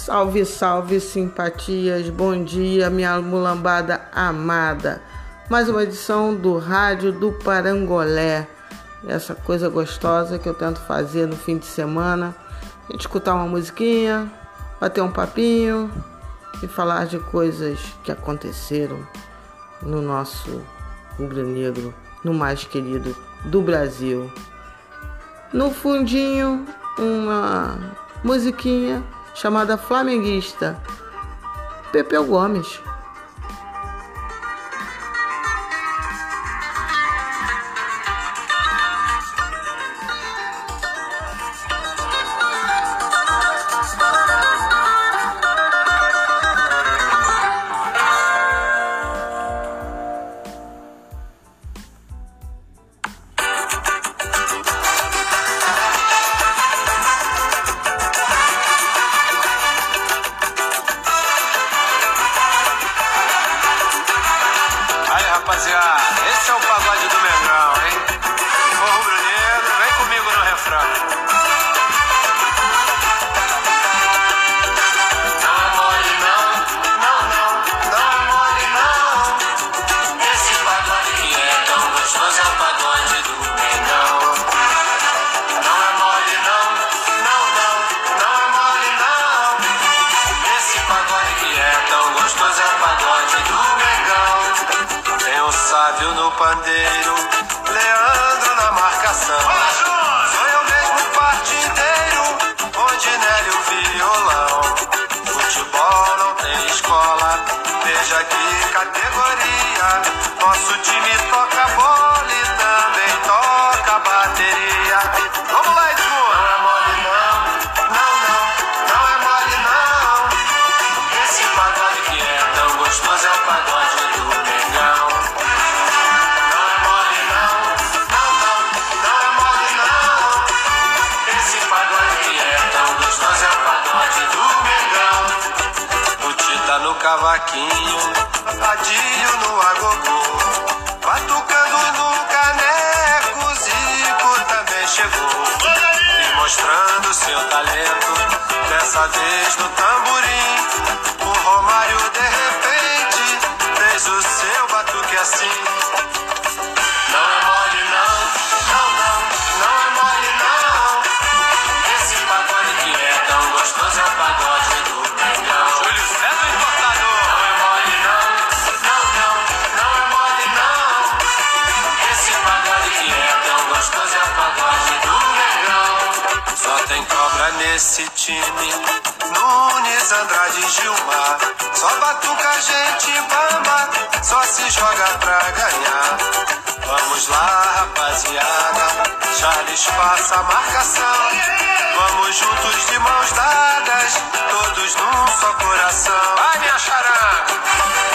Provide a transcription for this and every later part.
Salve, salve, simpatias, bom dia, minha mulambada amada. Mais uma edição do Rádio do Parangolé. Essa coisa gostosa que eu tento fazer no fim de semana. A gente escutar uma musiquinha, bater um papinho e falar de coisas que aconteceram no nosso rubro-negro, no mais querido do Brasil. No fundinho, uma musiquinha chamada Flamenguista, Pepeu Gomes. Nesse Nunes, Andrade, Gilmar. Só batuca gente bamba, só se joga pra ganhar. Vamos lá, rapaziada. Charles faça a marcação. Vamos juntos de mãos dadas, todos num só coração. Vai, minha charanga!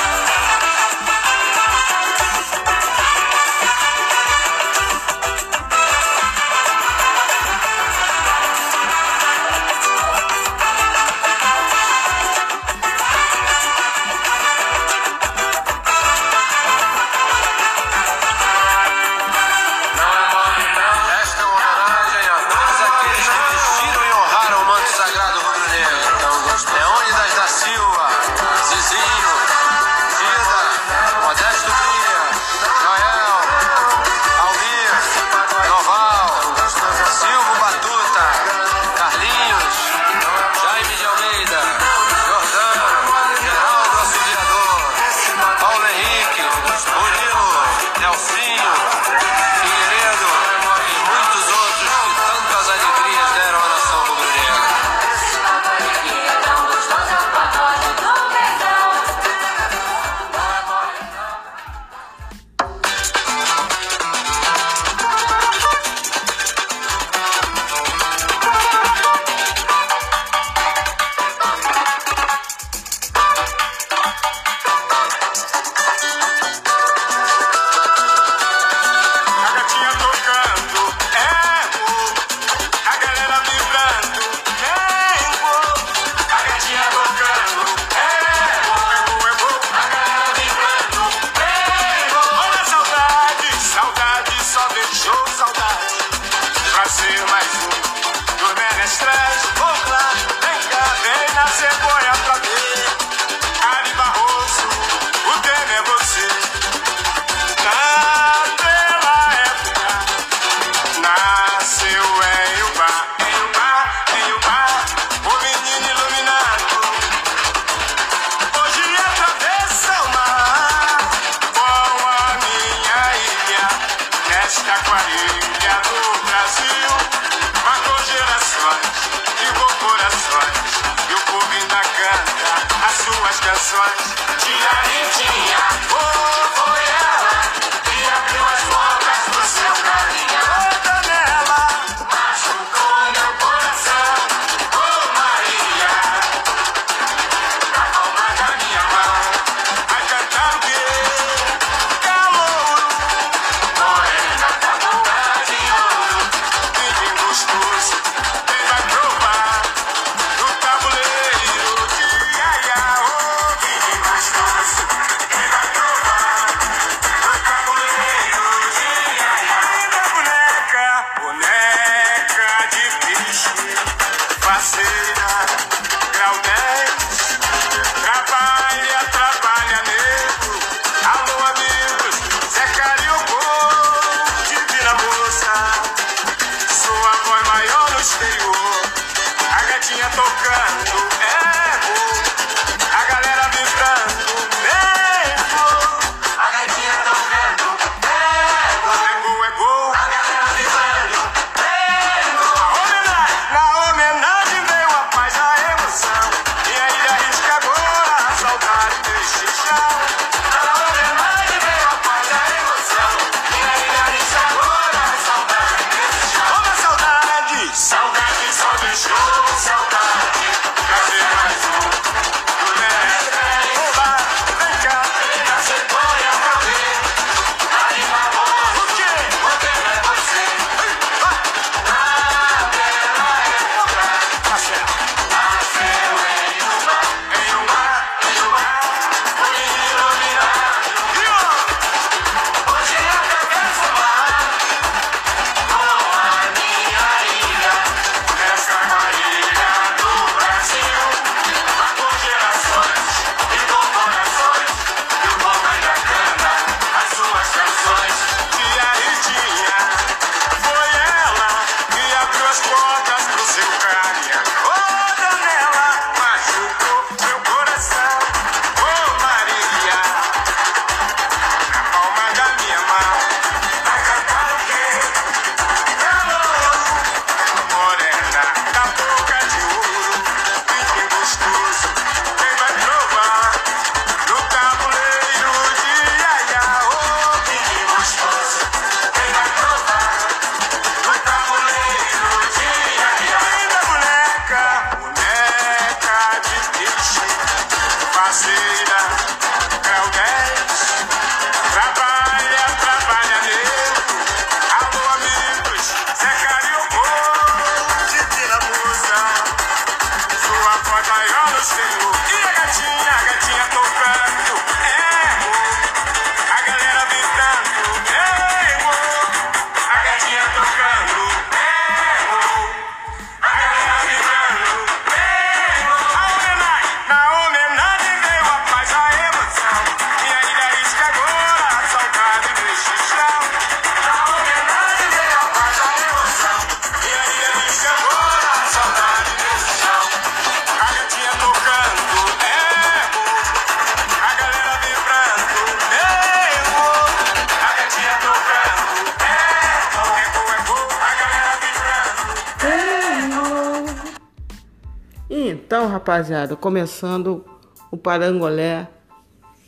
rapaziada, começando o Parangolé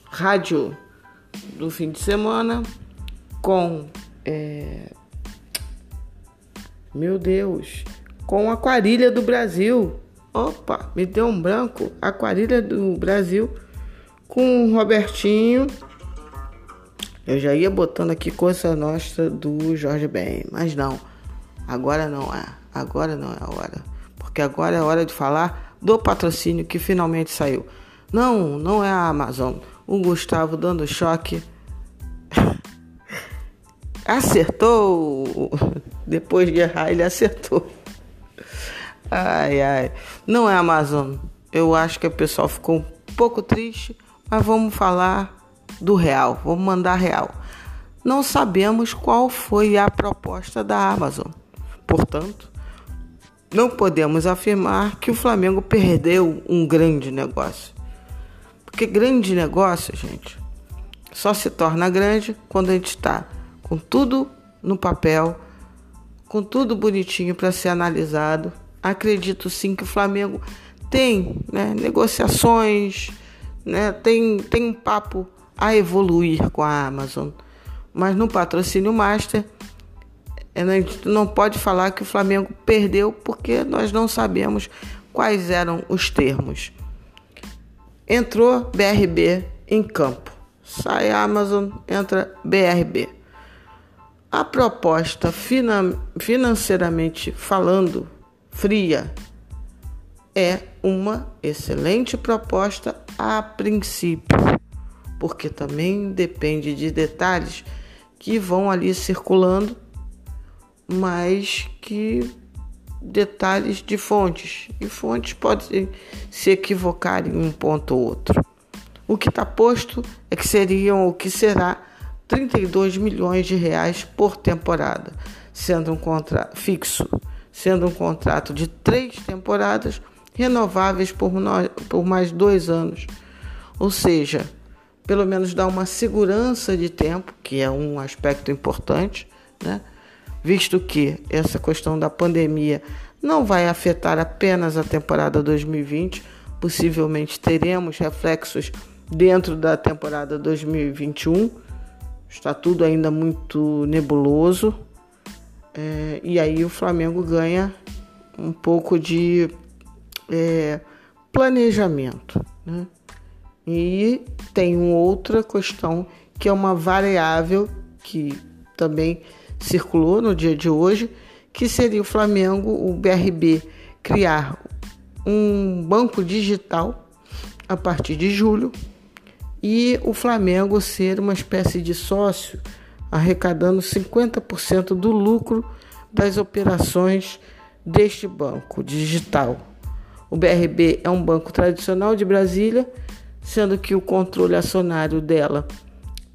Rádio do fim de semana com. É... Meu Deus! Com Aquarilha do Brasil. Opa, me deu um branco. Aquarilha do Brasil com Robertinho. Eu já ia botando aqui Coisa nossa do Jorge Ben, mas não. Agora não é. Agora não é a hora. Porque agora é hora de falar do patrocínio que finalmente saiu. Não, não é a Amazon. O Gustavo dando choque. acertou! Depois de errar, ele acertou. Ai, ai. Não é a Amazon. Eu acho que o pessoal ficou um pouco triste, mas vamos falar do real. Vamos mandar real. Não sabemos qual foi a proposta da Amazon. Portanto, não podemos afirmar que o Flamengo perdeu um grande negócio. Porque grande negócio, gente, só se torna grande quando a gente está com tudo no papel, com tudo bonitinho para ser analisado. Acredito sim que o Flamengo tem né, negociações, né, tem, tem um papo a evoluir com a Amazon. Mas no patrocínio Master a gente não pode falar que o Flamengo perdeu porque nós não sabemos quais eram os termos. Entrou BRB em campo. Sai Amazon, entra BRB. A proposta financeiramente falando, fria, é uma excelente proposta a princípio, porque também depende de detalhes que vão ali circulando, mas que detalhes de fontes e fontes podem se equivocar em um ponto ou outro. O que está posto é que seriam o que será 32 milhões de reais por temporada, sendo um contrato fixo, sendo um contrato de três temporadas renováveis por, por mais dois anos. Ou seja, pelo menos dá uma segurança de tempo, que é um aspecto importante, né? Visto que essa questão da pandemia não vai afetar apenas a temporada 2020, possivelmente teremos reflexos dentro da temporada 2021. Está tudo ainda muito nebuloso. É, e aí o Flamengo ganha um pouco de é, planejamento. Né? E tem outra questão que é uma variável que também circulou no dia de hoje, que seria o Flamengo, o BRB, criar um banco digital a partir de julho e o Flamengo ser uma espécie de sócio, arrecadando 50% do lucro das operações deste banco digital. O BRB é um banco tradicional de Brasília, sendo que o controle acionário dela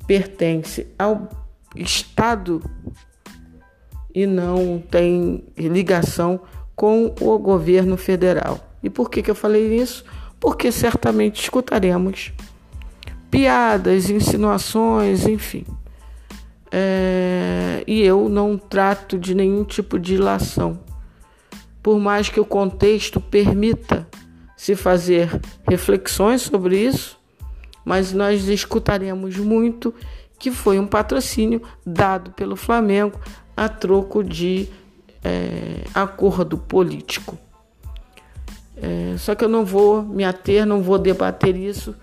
pertence ao Estado e não tem ligação com o governo federal. E por que, que eu falei isso? Porque certamente escutaremos piadas, insinuações, enfim. É, e eu não trato de nenhum tipo de ilação por mais que o contexto permita se fazer reflexões sobre isso, mas nós escutaremos muito que foi um patrocínio dado pelo Flamengo a troco de é, acordo político. É, só que eu não vou me ater, não vou debater isso,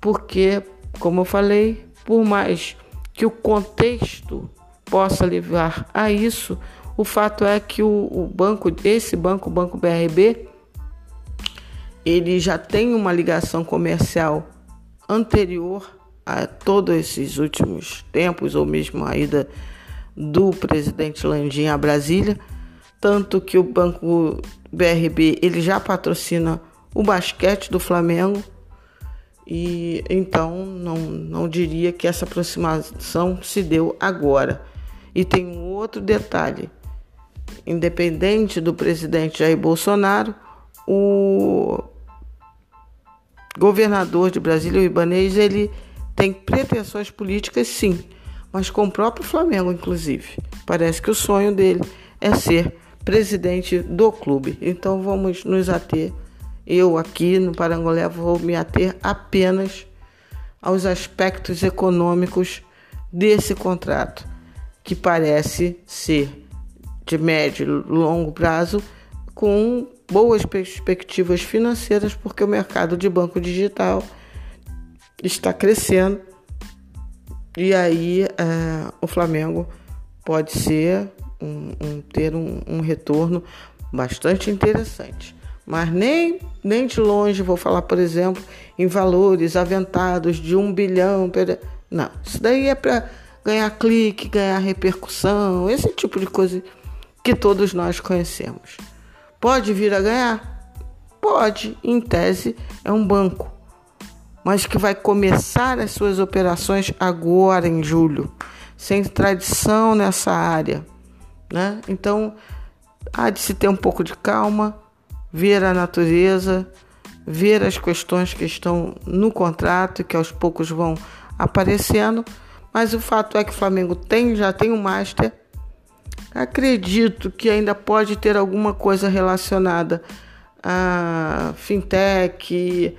porque, como eu falei, por mais que o contexto possa levar a isso, o fato é que o, o banco, esse banco, o Banco BRB, ele já tem uma ligação comercial anterior a todos esses últimos tempos, ou mesmo a ida do presidente Landim a Brasília, tanto que o Banco BRB ele já patrocina o basquete do Flamengo. E então não, não diria que essa aproximação se deu agora. E tem um outro detalhe: independente do presidente Jair Bolsonaro, o governador de Brasília, o Ibanez, ele tem pretensões políticas sim, mas com o próprio Flamengo, inclusive. Parece que o sonho dele é ser presidente do clube. Então vamos nos ater. Eu aqui no Parangolé vou me ater apenas aos aspectos econômicos desse contrato, que parece ser de médio e longo prazo com boas perspectivas financeiras, porque o mercado de banco digital está crescendo e aí é, o Flamengo pode ser um, um ter um, um, retorno bastante interessante. Mas nem, nem de longe vou falar, por exemplo, em valores aventados de um bilhão. Não, isso daí é para ganhar clique, ganhar repercussão, esse tipo de coisa que todos nós conhecemos. Pode vir a ganhar? Pode, em tese, é um banco, mas que vai começar as suas operações agora em julho, sem tradição nessa área, né? Então, há de se ter um pouco de calma, ver a natureza, ver as questões que estão no contrato que aos poucos vão aparecendo, mas o fato é que o Flamengo tem já tem um master acredito que ainda pode ter alguma coisa relacionada a fintech,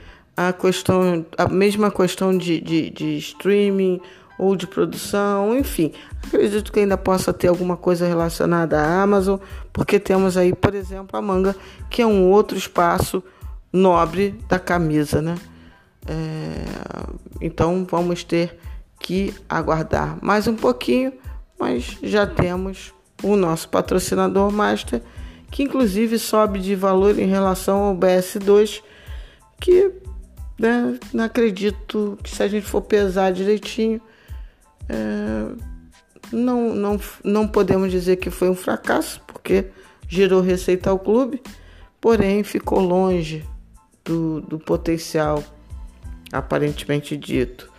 a questão, a mesma questão de, de, de streaming ou de produção, enfim. Acredito que ainda possa ter alguma coisa relacionada à Amazon, porque temos aí, por exemplo, a manga, que é um outro espaço nobre da camisa, né? É, então vamos ter que aguardar mais um pouquinho, mas já temos o nosso patrocinador master, que inclusive sobe de valor em relação ao BS2, que né, não acredito que se a gente for pesar direitinho, é, não, não, não podemos dizer que foi um fracasso, porque gerou receita ao clube, porém ficou longe do, do potencial aparentemente dito.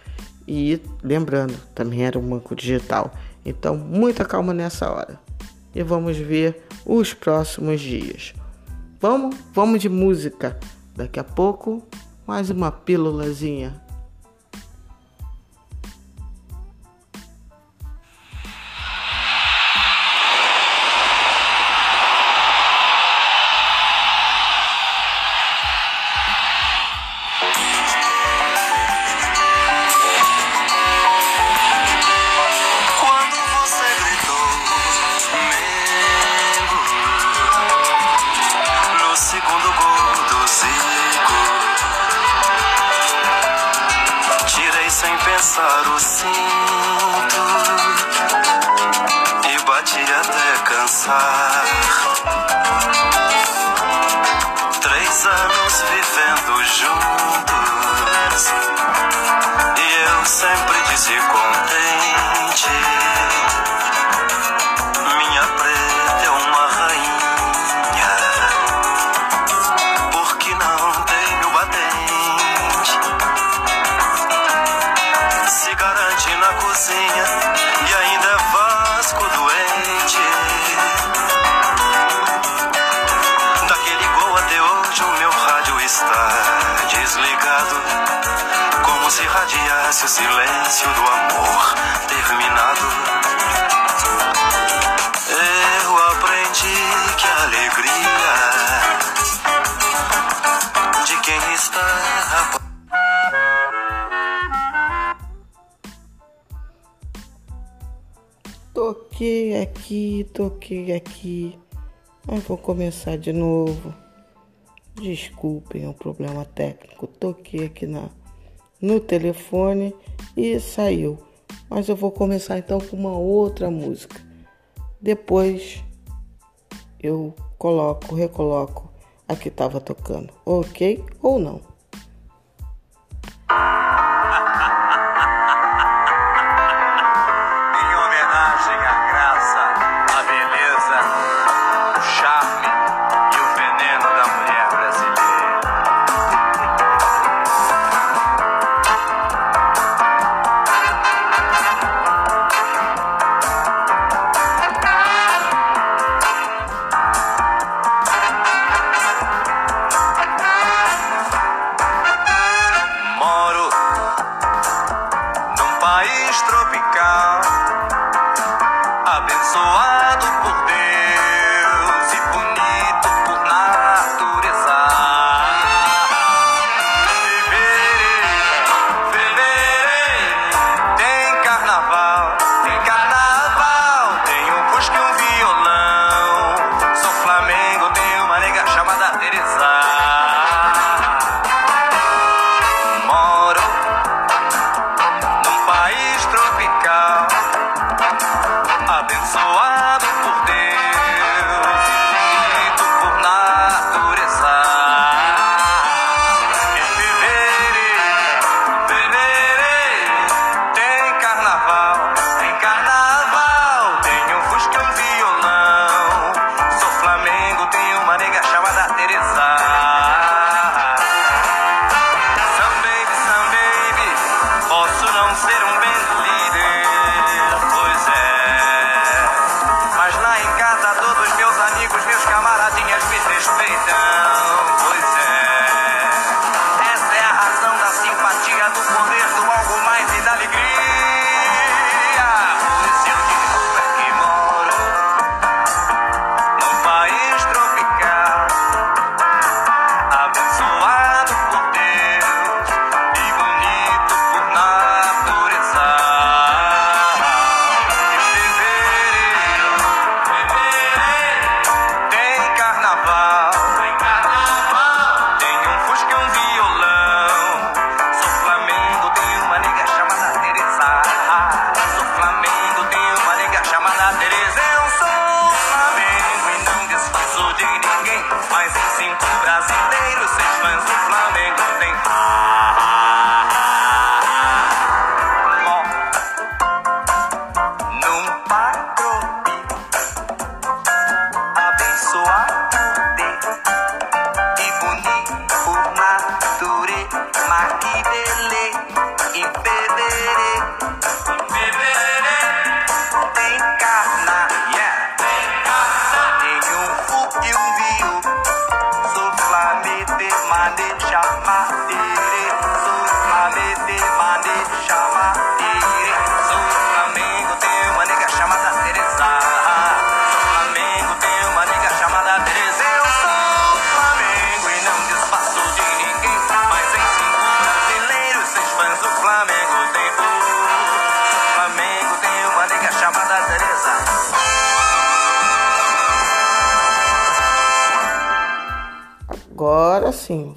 E lembrando, também era um banco digital. Então, muita calma nessa hora. E vamos ver os próximos dias. Vamos? Vamos de música. Daqui a pouco, mais uma pílulazinha cozinha e ainda é Vasco doente. Daquele gol até hoje o meu rádio está desligado, como se radiasse o silêncio do amor terminado. Toquei aqui, toquei aqui. Mas vou começar de novo. Desculpem o problema técnico. Toquei aqui na, no telefone e saiu. Mas eu vou começar então com uma outra música. Depois eu coloco, recoloco a que estava tocando. Ok ou não?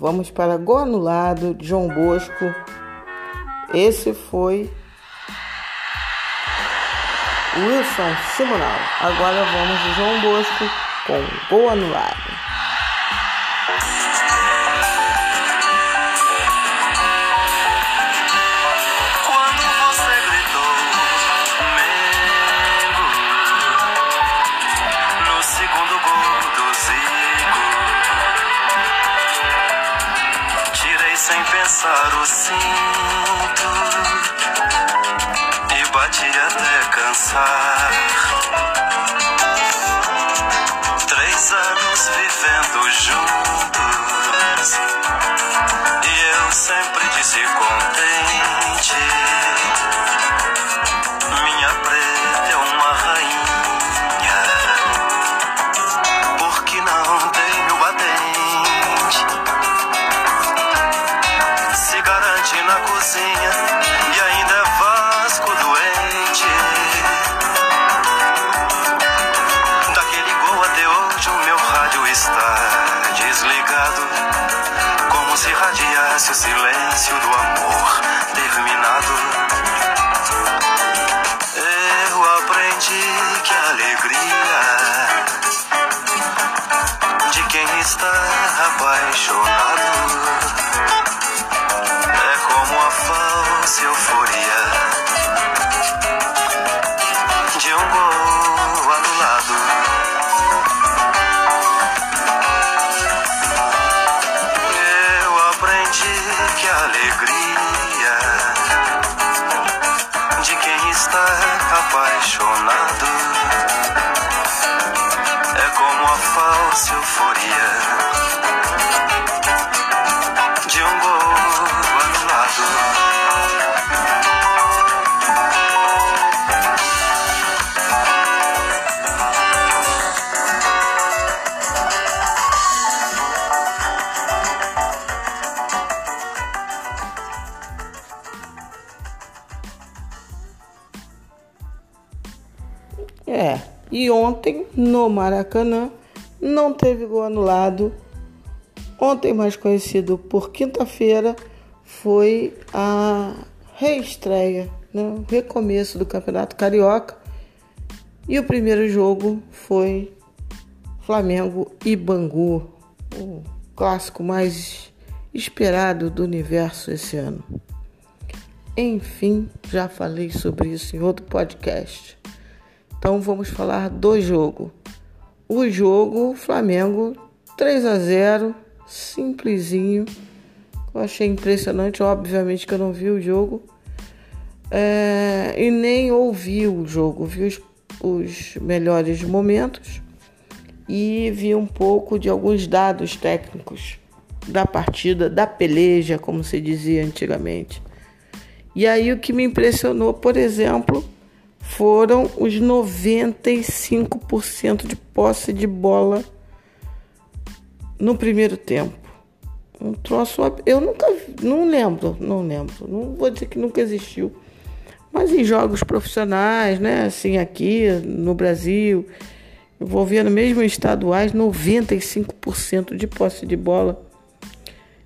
Vamos para gol anulado de João Bosco. Esse foi Wilson Simonal. Agora vamos de João Bosco com gol anulado. Passar o cinto e bati até cansar. Três anos vivendo juntos ontem no Maracanã não teve gol anulado. Ontem, mais conhecido por quinta-feira, foi a reestreia, né? o recomeço do Campeonato Carioca. E o primeiro jogo foi Flamengo e Bangu, o clássico mais esperado do universo esse ano. Enfim, já falei sobre isso em outro podcast. Então vamos falar do jogo. O jogo, Flamengo 3 a 0, simplesinho. Eu achei impressionante, obviamente que eu não vi o jogo. É, e nem ouvi o jogo, vi os, os melhores momentos e vi um pouco de alguns dados técnicos da partida, da peleja, como se dizia antigamente. E aí o que me impressionou, por exemplo, foram os 95% de posse de bola no primeiro tempo. Um troço. Eu nunca. Não lembro, não lembro. Não vou dizer que nunca existiu. Mas em jogos profissionais, né? Assim, aqui no Brasil, envolvendo mesmo estaduais, 95% de posse de bola.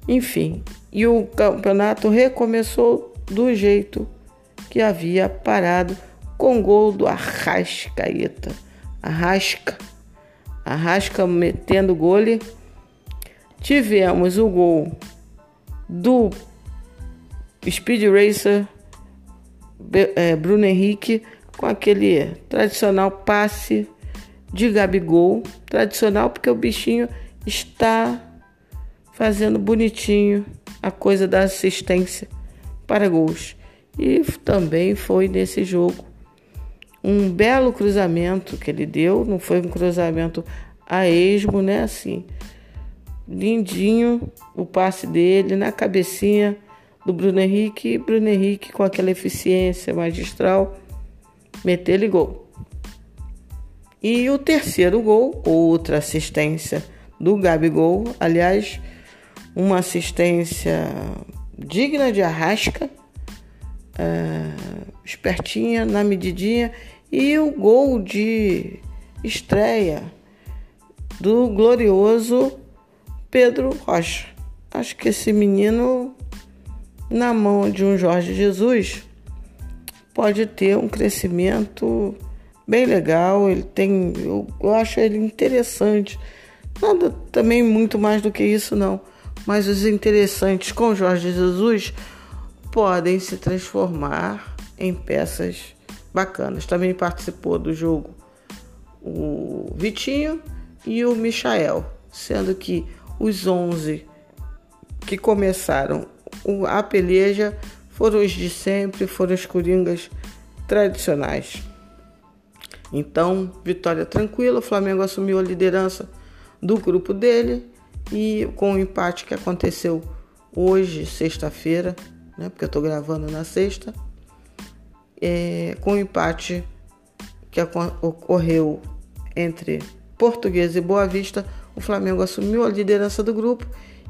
Enfim, e o campeonato recomeçou do jeito que havia parado com gol do Arrascaeta. Arrasca. Arrasca metendo gole. Tivemos o gol do Speed Racer é, Bruno Henrique com aquele tradicional passe de Gabigol. Tradicional porque o bichinho está fazendo bonitinho a coisa da assistência para gols. E também foi nesse jogo um belo cruzamento que ele deu, não foi um cruzamento a esmo, né? Assim, lindinho o passe dele na cabecinha do Bruno Henrique, e Bruno Henrique com aquela eficiência magistral, meteu-lhe gol. E o terceiro gol, outra assistência do Gabigol, aliás, uma assistência digna de arrasca, é, espertinha, na medidinha, e o gol de estreia do glorioso Pedro Rocha. acho que esse menino, na mão de um Jorge Jesus, pode ter um crescimento bem legal. Ele tem, eu, eu acho ele interessante. Nada também muito mais do que isso, não. Mas os interessantes com Jorge Jesus podem se transformar em peças bacanas. Também participou do jogo o Vitinho e o Michael, sendo que os 11 que começaram a peleja foram os de sempre, foram os coringas tradicionais. Então, vitória tranquila, o Flamengo assumiu a liderança do grupo dele e com o empate que aconteceu hoje, sexta-feira, né, porque eu estou gravando na sexta, é, com o empate que ocorreu entre Português e Boa Vista, o Flamengo assumiu a liderança do grupo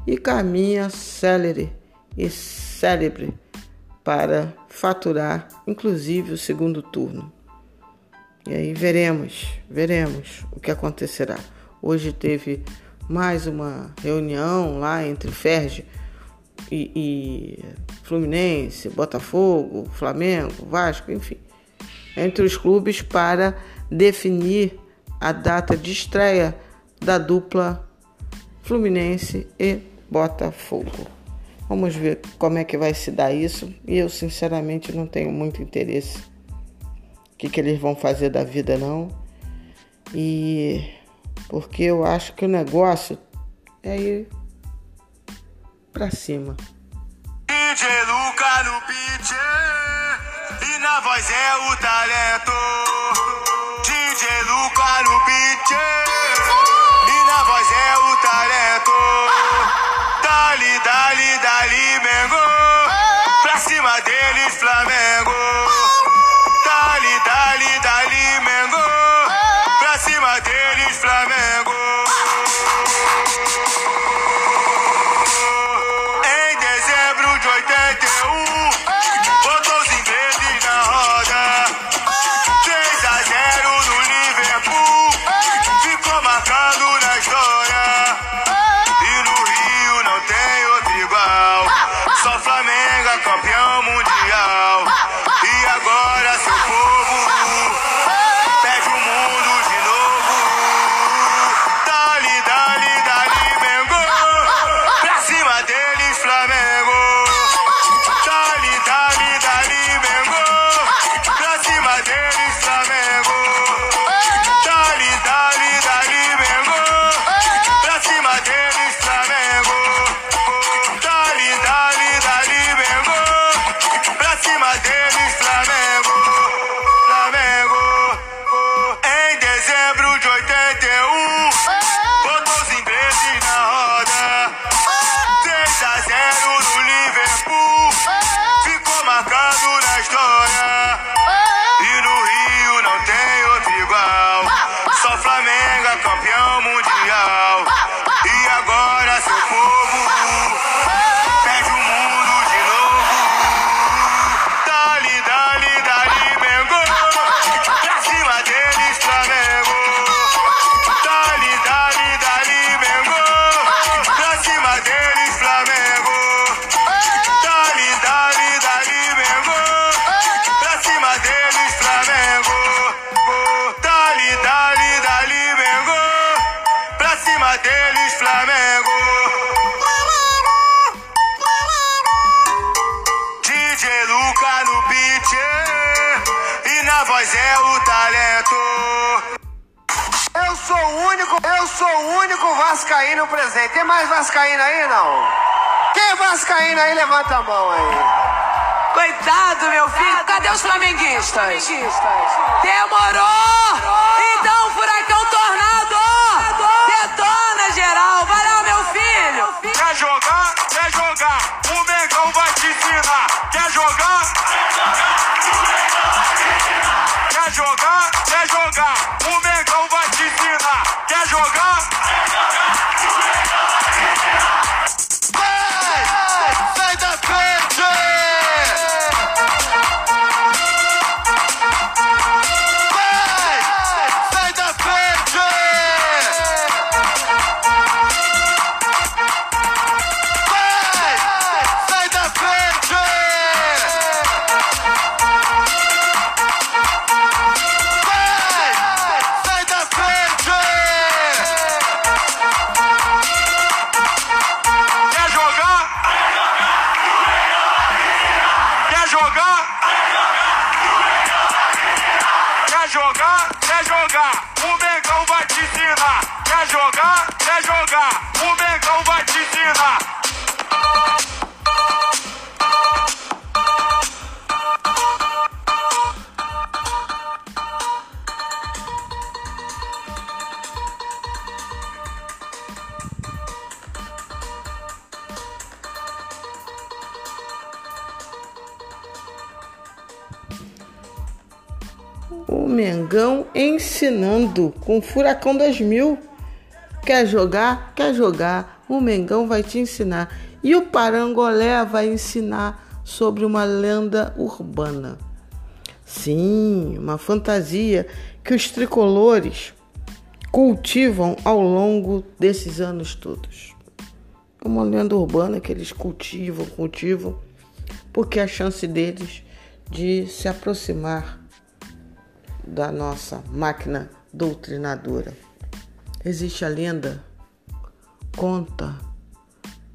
e caminha célere e célebre para faturar, inclusive, o segundo turno. E aí veremos, veremos o que acontecerá. Hoje teve mais uma reunião lá entre Ferge e, e Fluminense, Botafogo, Flamengo, Vasco, enfim, entre os clubes para definir a data de estreia da dupla Fluminense e Botafogo. Vamos ver como é que vai se dar isso. E eu sinceramente não tenho muito interesse que, que eles vão fazer da vida, não. E porque eu acho que o negócio é ir pra cima. DJ Luca no beat e na voz é o talento. DJ Luca no beat mais Vascaíno aí, não? Quem é Vascaíno aí? Levanta a mão aí. Coitado, meu filho. Cadê os flamenguistas? Demorou! Então, furacão tornado! Detona, geral! Vai lá, meu filho! Quer jogar? Quer jogar? O Mengão vai te ensinar. Quer jogar? Quer jogar? Quer jogar? O Mengão vai te ensinar. Quer jogar? Ensinando com o Furacão 2000. Quer jogar? Quer jogar. O Mengão vai te ensinar. E o Parangolé vai ensinar sobre uma lenda urbana. Sim, uma fantasia que os tricolores cultivam ao longo desses anos todos. É uma lenda urbana que eles cultivam, cultivam, porque a chance deles de se aproximar da nossa máquina doutrinadora. Existe a lenda, conta,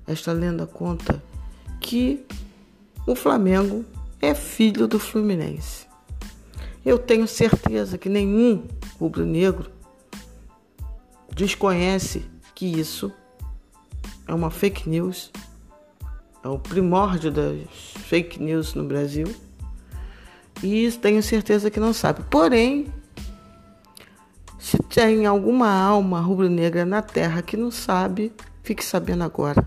esta lenda conta que o Flamengo é filho do Fluminense. Eu tenho certeza que nenhum rubro-negro desconhece que isso é uma fake news, é o primórdio das fake news no Brasil. E tenho certeza que não sabe. Porém, se tem alguma alma rubro-negra na terra que não sabe, fique sabendo agora.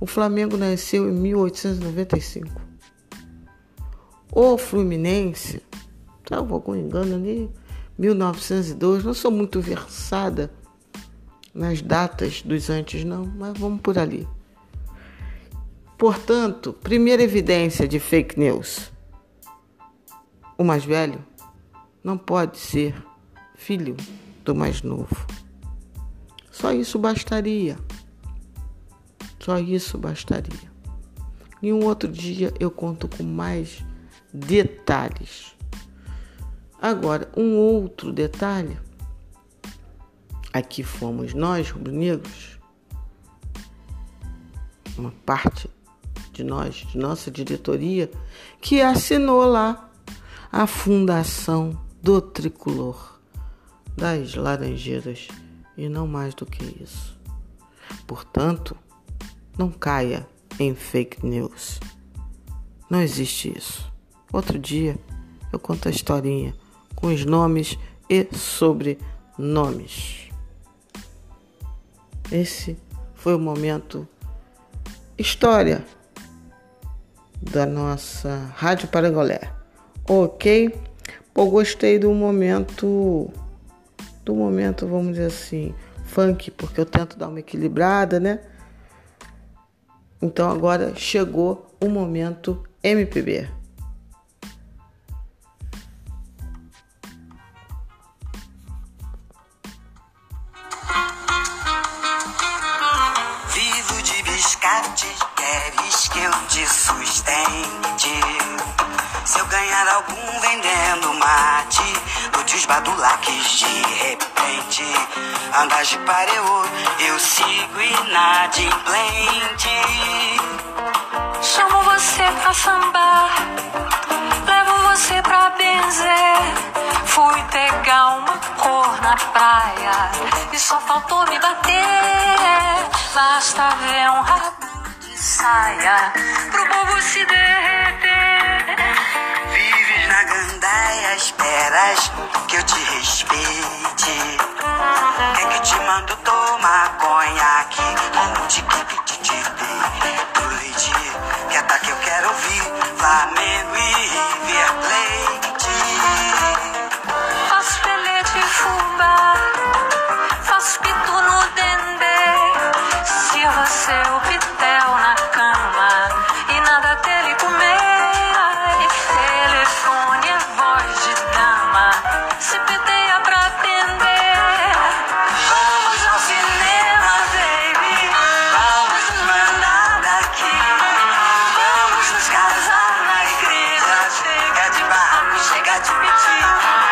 O Flamengo nasceu em 1895. O Fluminense, salvo algum engano ali, 1902. Não sou muito versada nas datas dos antes, não, mas vamos por ali. Portanto, primeira evidência de fake news: o mais velho não pode ser filho do mais novo. Só isso bastaria. Só isso bastaria. Em um outro dia eu conto com mais detalhes. Agora, um outro detalhe aqui fomos nós, rubro-negros, uma parte de nós, de nossa diretoria, que assinou lá a fundação do tricolor das Laranjeiras e não mais do que isso. Portanto, não caia em fake news. Não existe isso. Outro dia eu conto a historinha com os nomes e sobrenomes. Esse foi o momento história da nossa Rádio Parangolé. Ok? Pô, gostei do momento, do momento, vamos dizer assim, funk, porque eu tento dar uma equilibrada, né? Então agora chegou o momento MPB. De repente. Andas de pareô, eu sigo inadimplente. Chamo você pra sambar Levo você pra benzer. Fui pegar uma cor na praia E só faltou me bater. Basta ver um rabo de saia Pro povo se derreter Na gandaia, esperas que eu te respeite. Quer que te mando tomar conhaque? Onde quer que te I treat you.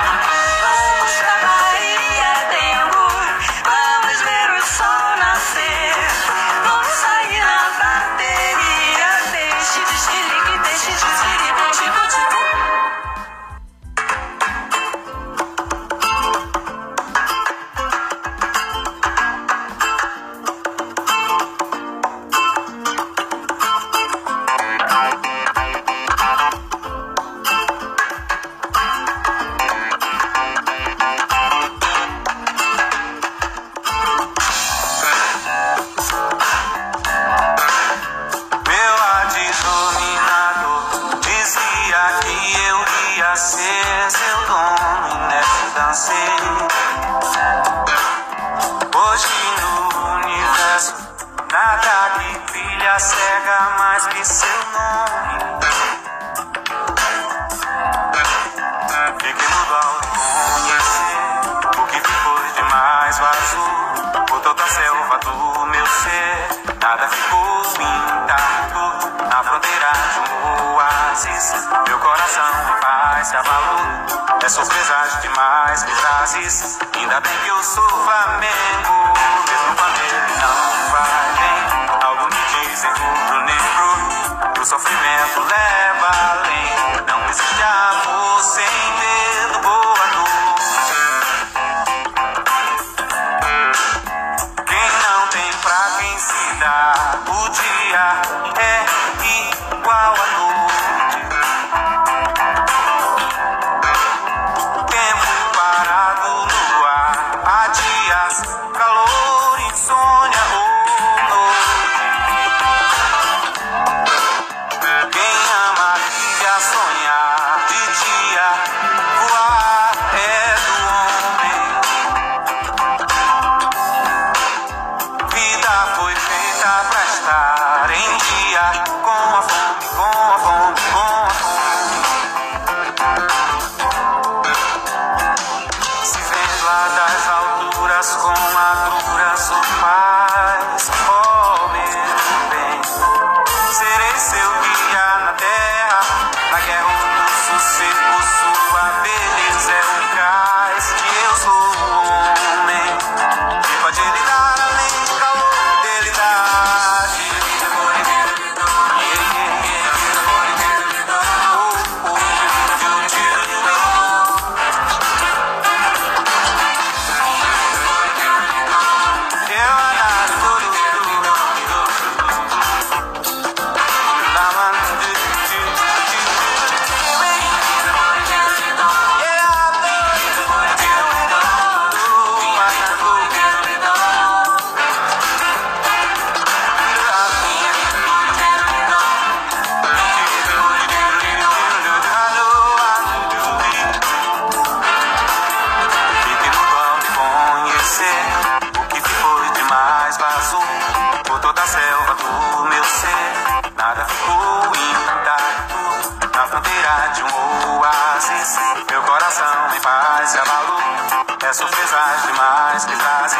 surpresas demais me trazem.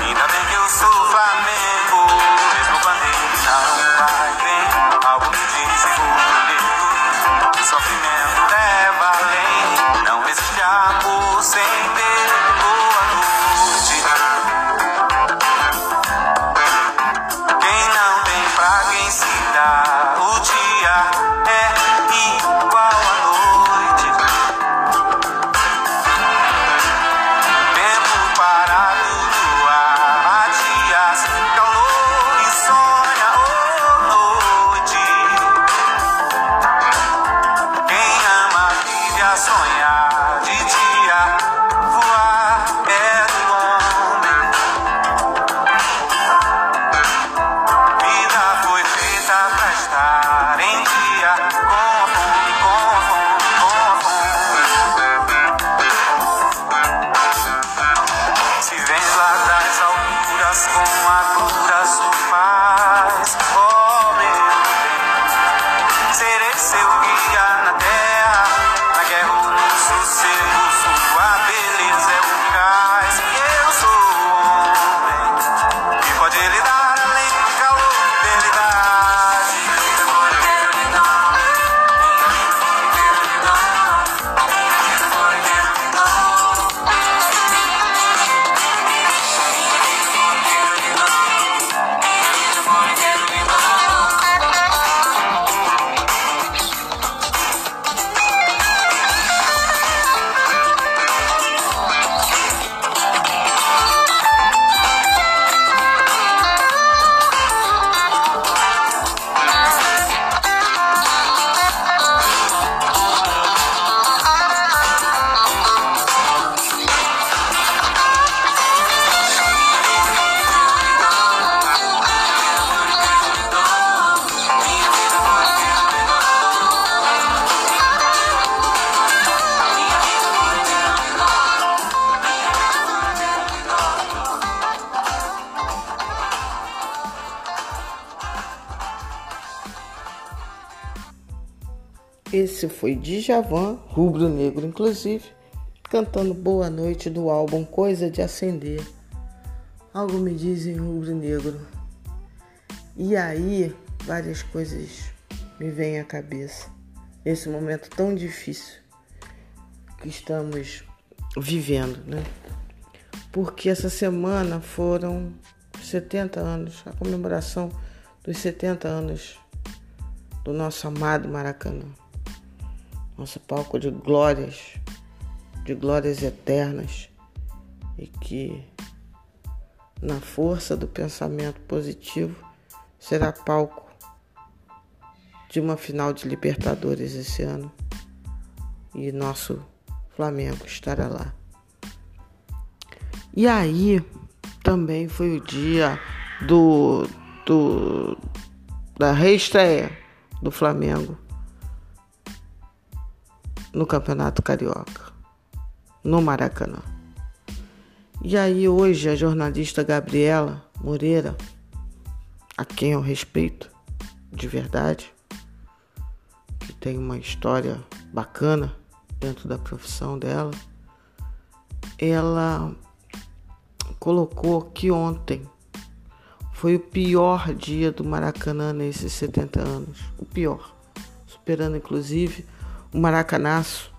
Ainda bem que eu sou Flamengo. Esse foi Djavan, rubro-negro inclusive, cantando Boa Noite do álbum Coisa de Acender. Algo me diz em rubro-negro. E aí, várias coisas me vêm à cabeça. Esse momento tão difícil que estamos vivendo, né? Porque essa semana foram 70 anos, a comemoração dos 70 anos do nosso amado Maracanã. Nosso palco de glórias, de glórias eternas. E que na força do pensamento positivo será palco de uma final de Libertadores esse ano. E nosso Flamengo estará lá. E aí também foi o dia do, do da reestreia do Flamengo no Campeonato Carioca, no Maracanã. E aí hoje a jornalista Gabriela Moreira, a quem eu respeito de verdade, que tem uma história bacana dentro da profissão dela, ela colocou que ontem foi o pior dia do Maracanã nesses 70 anos. O pior. Superando inclusive o Maracanaço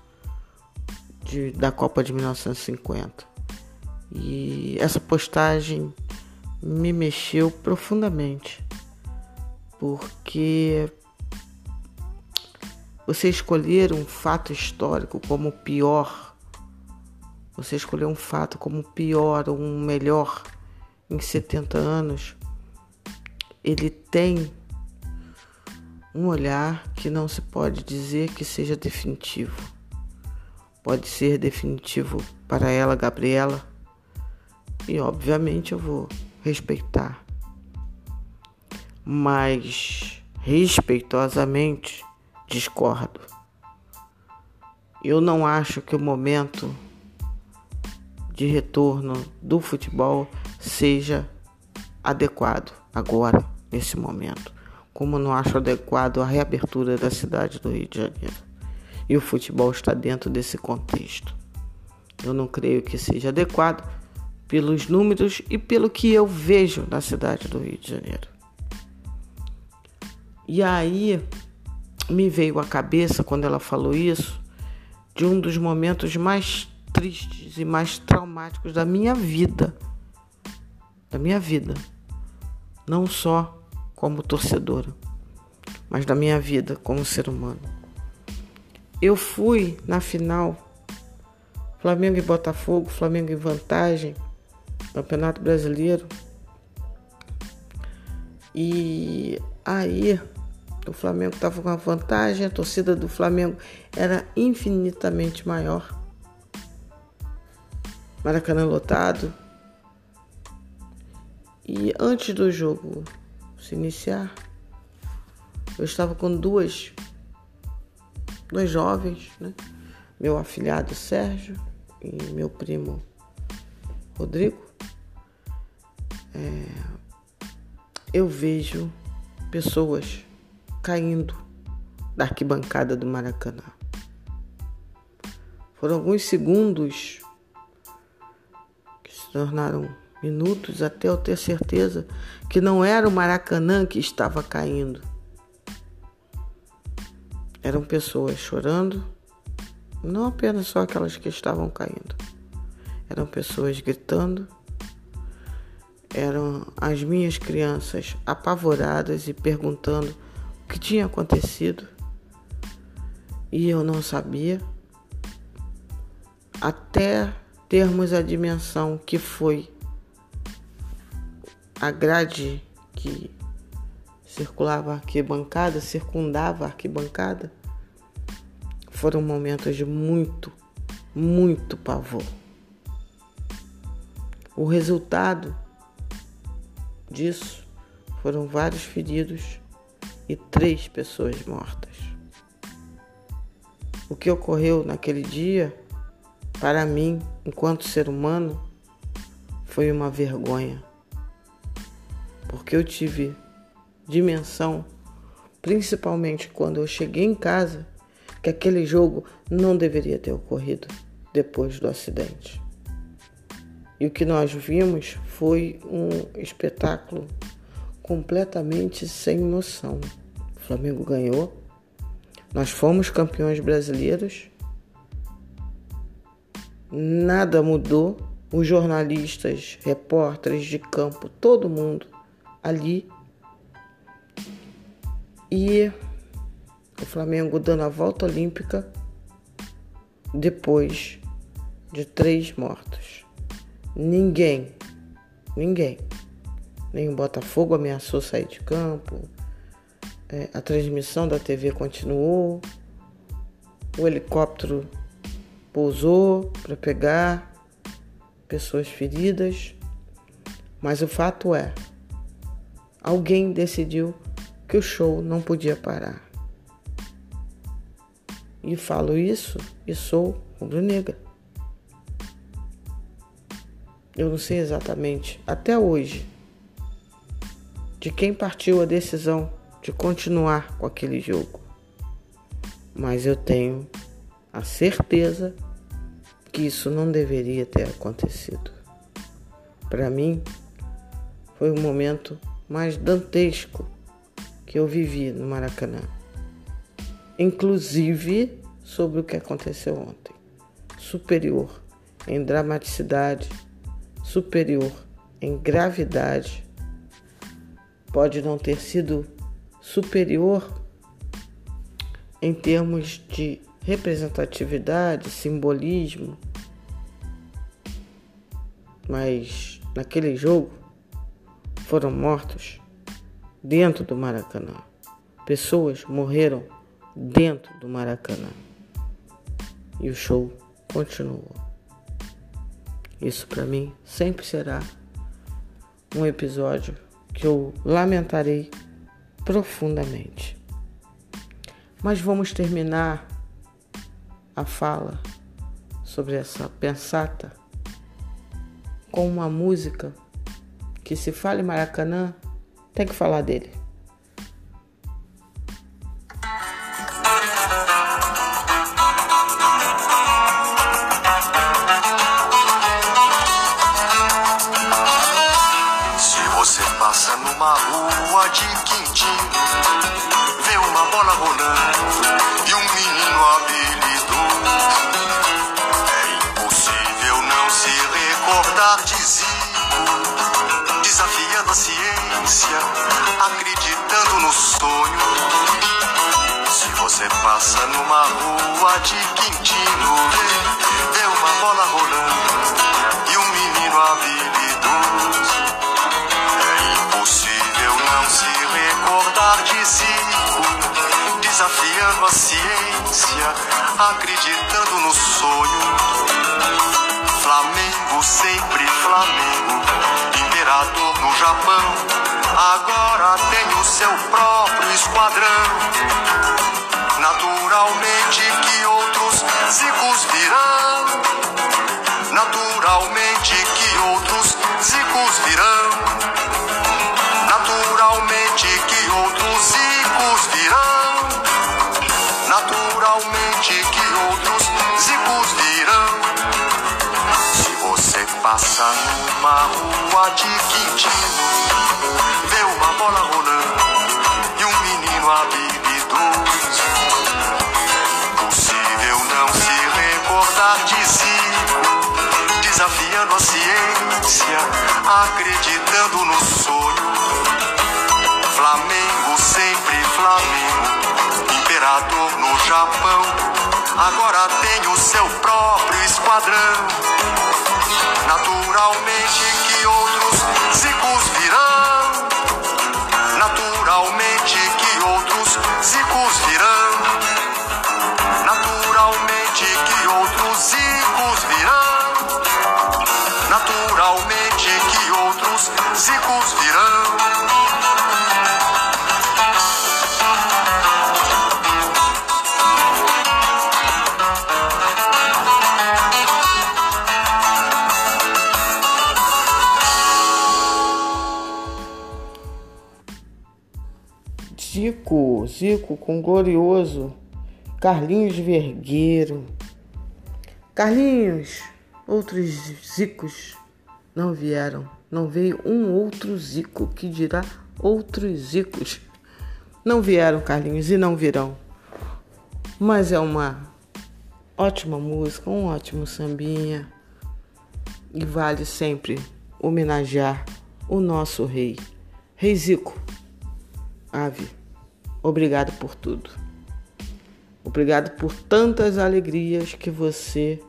de, da Copa de 1950. E essa postagem me mexeu profundamente, porque você escolher um fato histórico como pior, você escolher um fato como pior ou um melhor em 70 anos, ele tem um olhar que não se pode dizer que seja definitivo. Pode ser definitivo para ela, Gabriela, e obviamente eu vou respeitar. Mas respeitosamente discordo. Eu não acho que o momento de retorno do futebol seja adequado agora, nesse momento. Como não acho adequado a reabertura da cidade do Rio de Janeiro. E o futebol está dentro desse contexto. Eu não creio que seja adequado pelos números e pelo que eu vejo na cidade do Rio de Janeiro. E aí me veio à cabeça quando ela falou isso de um dos momentos mais tristes e mais traumáticos da minha vida. Da minha vida. Não só como torcedora, mas da minha vida como ser humano. Eu fui na final Flamengo e Botafogo, Flamengo em vantagem, Campeonato Brasileiro. E aí o Flamengo estava com a vantagem, a torcida do Flamengo era infinitamente maior. Maracanã lotado. E antes do jogo se iniciar, eu estava com duas, dois jovens, né? meu afilhado Sérgio e meu primo Rodrigo. É, eu vejo pessoas caindo da arquibancada do Maracanã. Foram alguns segundos que se tornaram minutos até eu ter certeza que não era o Maracanã que estava caindo. Eram pessoas chorando, não apenas só aquelas que estavam caindo. Eram pessoas gritando, eram as minhas crianças apavoradas e perguntando o que tinha acontecido e eu não sabia, até termos a dimensão que foi a grade que circulava a arquibancada, circundava a arquibancada, foram momentos de muito, muito pavor. O resultado disso foram vários feridos e três pessoas mortas. O que ocorreu naquele dia, para mim, enquanto ser humano, foi uma vergonha. Porque eu tive dimensão, principalmente quando eu cheguei em casa, que aquele jogo não deveria ter ocorrido depois do acidente. E o que nós vimos foi um espetáculo completamente sem noção. O Flamengo ganhou, nós fomos campeões brasileiros nada mudou. Os jornalistas, repórteres de campo, todo mundo ali. E o Flamengo dando a volta olímpica depois de três mortos. Ninguém, ninguém, nem o Botafogo ameaçou sair de campo, é, a transmissão da TV continuou, o helicóptero pousou para pegar pessoas feridas, mas o fato é, alguém decidiu que o show não podia parar. E falo isso e sou rubro-negra. Eu não sei exatamente, até hoje, de quem partiu a decisão de continuar com aquele jogo. Mas eu tenho a certeza que isso não deveria ter acontecido. Para mim, foi o momento mais dantesco que eu vivi no Maracanã. Inclusive sobre o que aconteceu ontem. Superior em dramaticidade, superior em gravidade. Pode não ter sido superior em termos de representatividade, simbolismo, mas naquele jogo foram mortos dentro do Maracanã. Pessoas morreram dentro do Maracanã. E o show continuou. Isso para mim sempre será um episódio que eu lamentarei profundamente. Mas vamos terminar a fala sobre essa pensata com uma música que se fala em Maracanã, tem que falar dele. Desafiando a ciência, acreditando no sonho. Flamengo, sempre Flamengo, imperador no Japão, agora tem o seu próprio esquadrão Naturalmente que outros zicos virão. Naturalmente que outros zicos virão. Passa numa rua de Quintino, vê uma bola rolando e um menino habilidoso recordar de si, desafiando a ciência, acreditando no sonho. Flamengo, sempre Flamengo, imperador no Japão, agora tem o seu próprio esquadrão. Naturalmente Zico com glorioso Carlinhos Vergueiro. Carlinhos, outros zicos não vieram. Não veio um outro zico que dirá outros zicos. Não vieram, Carlinhos, e não virão. Mas é uma ótima música, um ótimo sambinha. E vale sempre homenagear o nosso rei, Rei Zico. Ave, obrigado por tudo. Obrigado por tantas alegrias que você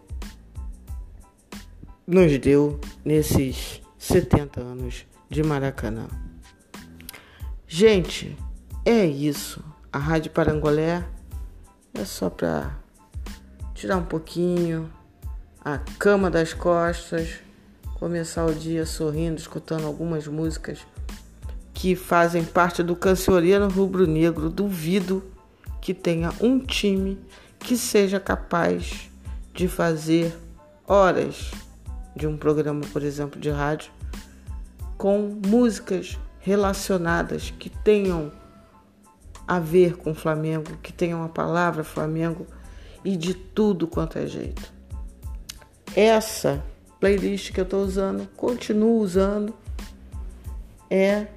nos deu nesses 70 anos de Maracanã. Gente, é isso. A Rádio Parangolé é só para tirar um pouquinho a cama das costas, começar o dia sorrindo, escutando algumas músicas que fazem parte do cancioneiro rubro-negro. Duvido que tenha um time que seja capaz de fazer horas de um programa, por exemplo, de rádio, com músicas relacionadas que tenham a ver com o Flamengo, que tenham a palavra Flamengo e de tudo quanto é jeito. Essa playlist que eu estou usando, continuo usando, é,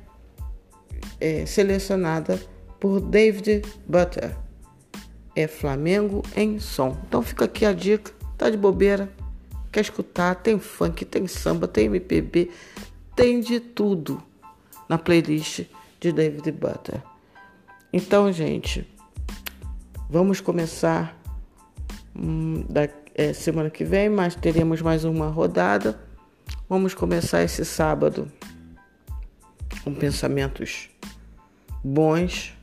é selecionada por David Butter. É Flamengo em som. Então fica aqui a dica, tá de bobeira, quer escutar, tem funk, tem samba, tem MPB, tem de tudo na playlist de David Butter. Então, gente, vamos começar hum, da é, semana que vem, mas teremos mais uma rodada. Vamos começar esse sábado com pensamentos bons,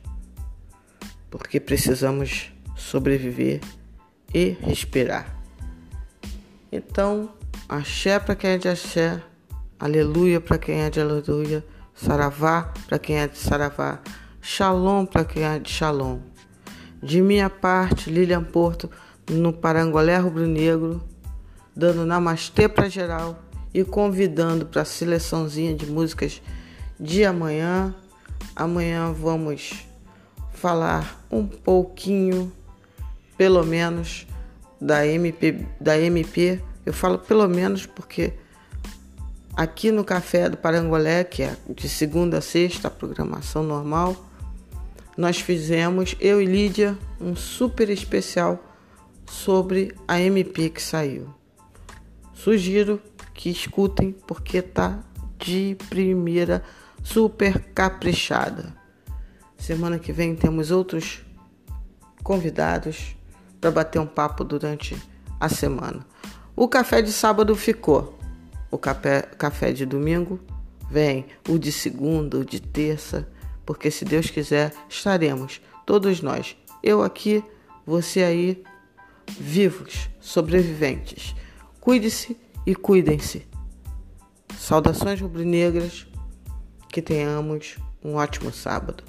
porque precisamos sobreviver e respirar. Então, axé para quem é de axé, aleluia para quem é de aleluia, saravá para quem é de saravá, shalom para quem é de shalom. De minha parte, Lilian Porto, no Parangolé Rubro Negro, dando namastê para geral e convidando para a seleçãozinha de músicas de amanhã. Amanhã vamos falar um pouquinho, pelo menos, da MP, da MP. Eu falo pelo menos porque aqui no Café do Parangolé, que é de segunda a sexta, a programação normal, nós fizemos, eu e Lídia, um super especial sobre a MP que saiu. Sugiro que escutem porque tá de primeira super caprichada. Semana que vem temos outros convidados para bater um papo durante a semana. O café de sábado ficou. O café, café de domingo vem. O de segunda, o de terça. Porque se Deus quiser, estaremos todos nós. Eu aqui, você aí, vivos, sobreviventes. Cuide-se e cuidem-se. Saudações rubro-negras. Que tenhamos um ótimo sábado.